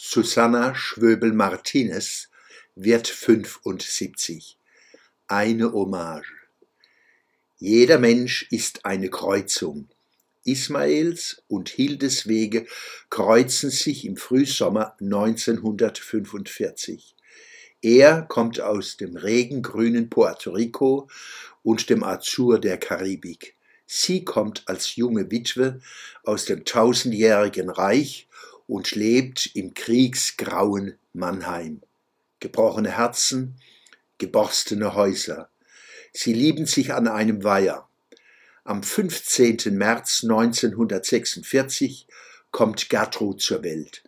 Susanna Schwöbel-Martinez wird 75. Eine Hommage. Jeder Mensch ist eine Kreuzung. Ismaels und Hildes Wege kreuzen sich im Frühsommer 1945. Er kommt aus dem regengrünen Puerto Rico und dem Azur der Karibik. Sie kommt als junge Witwe aus dem tausendjährigen Reich und lebt im kriegsgrauen Mannheim. Gebrochene Herzen, geborstene Häuser. Sie lieben sich an einem Weiher. Am 15. März 1946 kommt Gertrud zur Welt.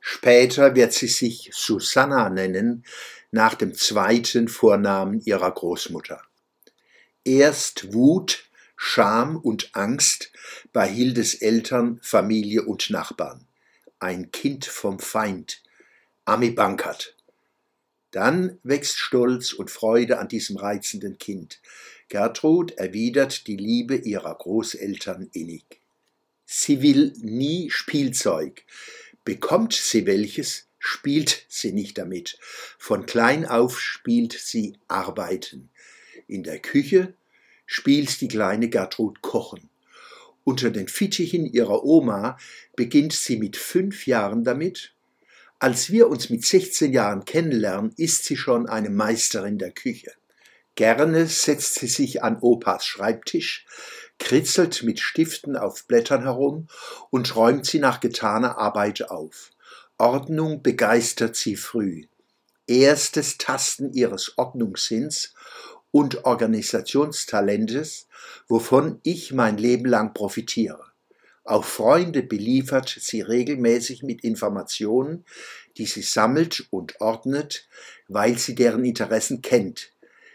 Später wird sie sich Susanna nennen, nach dem zweiten Vornamen ihrer Großmutter. Erst Wut, Scham und Angst bei Hildes Eltern, Familie und Nachbarn ein Kind vom Feind, Ami Bankert. Dann wächst Stolz und Freude an diesem reizenden Kind. Gertrud erwidert die Liebe ihrer Großeltern innig. Sie will nie Spielzeug. Bekommt sie welches, spielt sie nicht damit. Von klein auf spielt sie Arbeiten. In der Küche spielt die kleine Gertrud Kochen. Unter den Fittichen ihrer Oma beginnt sie mit fünf Jahren damit. Als wir uns mit 16 Jahren kennenlernen, ist sie schon eine Meisterin der Küche. Gerne setzt sie sich an Opas Schreibtisch, kritzelt mit Stiften auf Blättern herum und räumt sie nach getaner Arbeit auf. Ordnung begeistert sie früh. Erstes Tasten ihres Ordnungssinns und Organisationstalentes, wovon ich mein Leben lang profitiere. Auch Freunde beliefert sie regelmäßig mit Informationen, die sie sammelt und ordnet, weil sie deren Interessen kennt.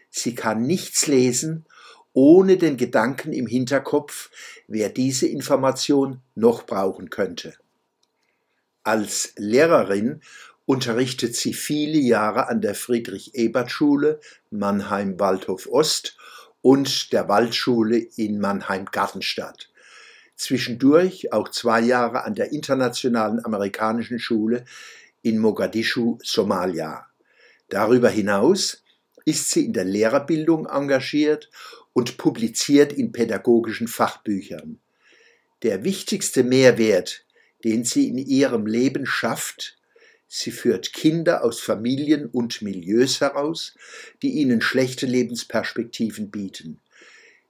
Sie kann nichts lesen, ohne den Gedanken im Hinterkopf, wer diese Information noch brauchen könnte. Als Lehrerin unterrichtet sie viele Jahre an der Friedrich-Ebert-Schule Mannheim-Waldhof Ost und der Waldschule in Mannheim-Gartenstadt. Zwischendurch auch zwei Jahre an der Internationalen Amerikanischen Schule in Mogadischu, Somalia. Darüber hinaus ist sie in der Lehrerbildung engagiert und publiziert in pädagogischen Fachbüchern. Der wichtigste Mehrwert, den sie in ihrem Leben schafft, Sie führt Kinder aus Familien und Milieus heraus, die ihnen schlechte Lebensperspektiven bieten.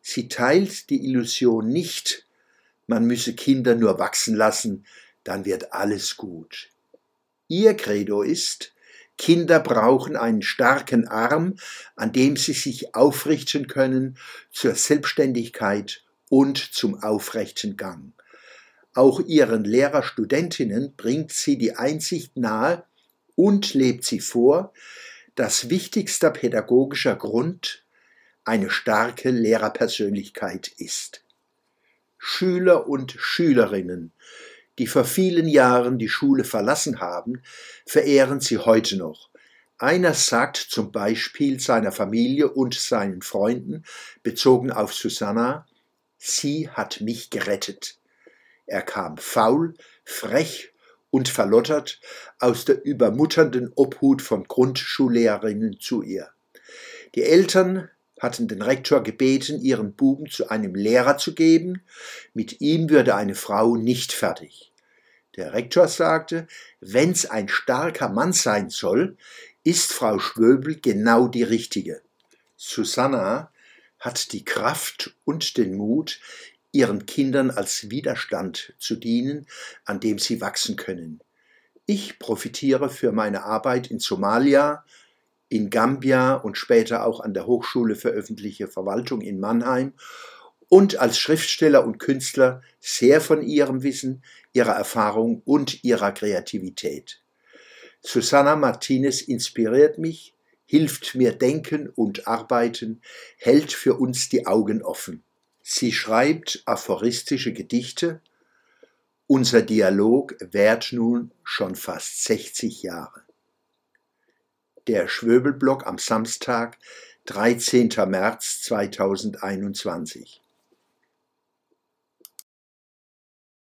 Sie teilt die Illusion nicht, man müsse Kinder nur wachsen lassen, dann wird alles gut. Ihr Credo ist, Kinder brauchen einen starken Arm, an dem sie sich aufrichten können zur Selbstständigkeit und zum aufrechten Gang. Auch ihren Lehrerstudentinnen bringt sie die Einsicht nahe und lebt sie vor, dass wichtigster pädagogischer Grund eine starke Lehrerpersönlichkeit ist. Schüler und Schülerinnen, die vor vielen Jahren die Schule verlassen haben, verehren sie heute noch. Einer sagt zum Beispiel seiner Familie und seinen Freunden, bezogen auf Susanna, sie hat mich gerettet. Er kam faul, frech und verlottert aus der übermutternden Obhut von Grundschullehrerinnen zu ihr. Die Eltern hatten den Rektor gebeten, ihren Buben zu einem Lehrer zu geben, mit ihm würde eine Frau nicht fertig. Der Rektor sagte, wenn's ein starker Mann sein soll, ist Frau Schwöbel genau die richtige. Susanna hat die Kraft und den Mut, ihren Kindern als Widerstand zu dienen, an dem sie wachsen können. Ich profitiere für meine Arbeit in Somalia, in Gambia und später auch an der Hochschule für öffentliche Verwaltung in Mannheim und als Schriftsteller und Künstler sehr von ihrem Wissen, ihrer Erfahrung und ihrer Kreativität. Susanna Martinez inspiriert mich, hilft mir denken und arbeiten, hält für uns die Augen offen. Sie schreibt aphoristische Gedichte. Unser Dialog währt nun schon fast 60 Jahre. Der Schwöbelblock am Samstag, 13. März 2021.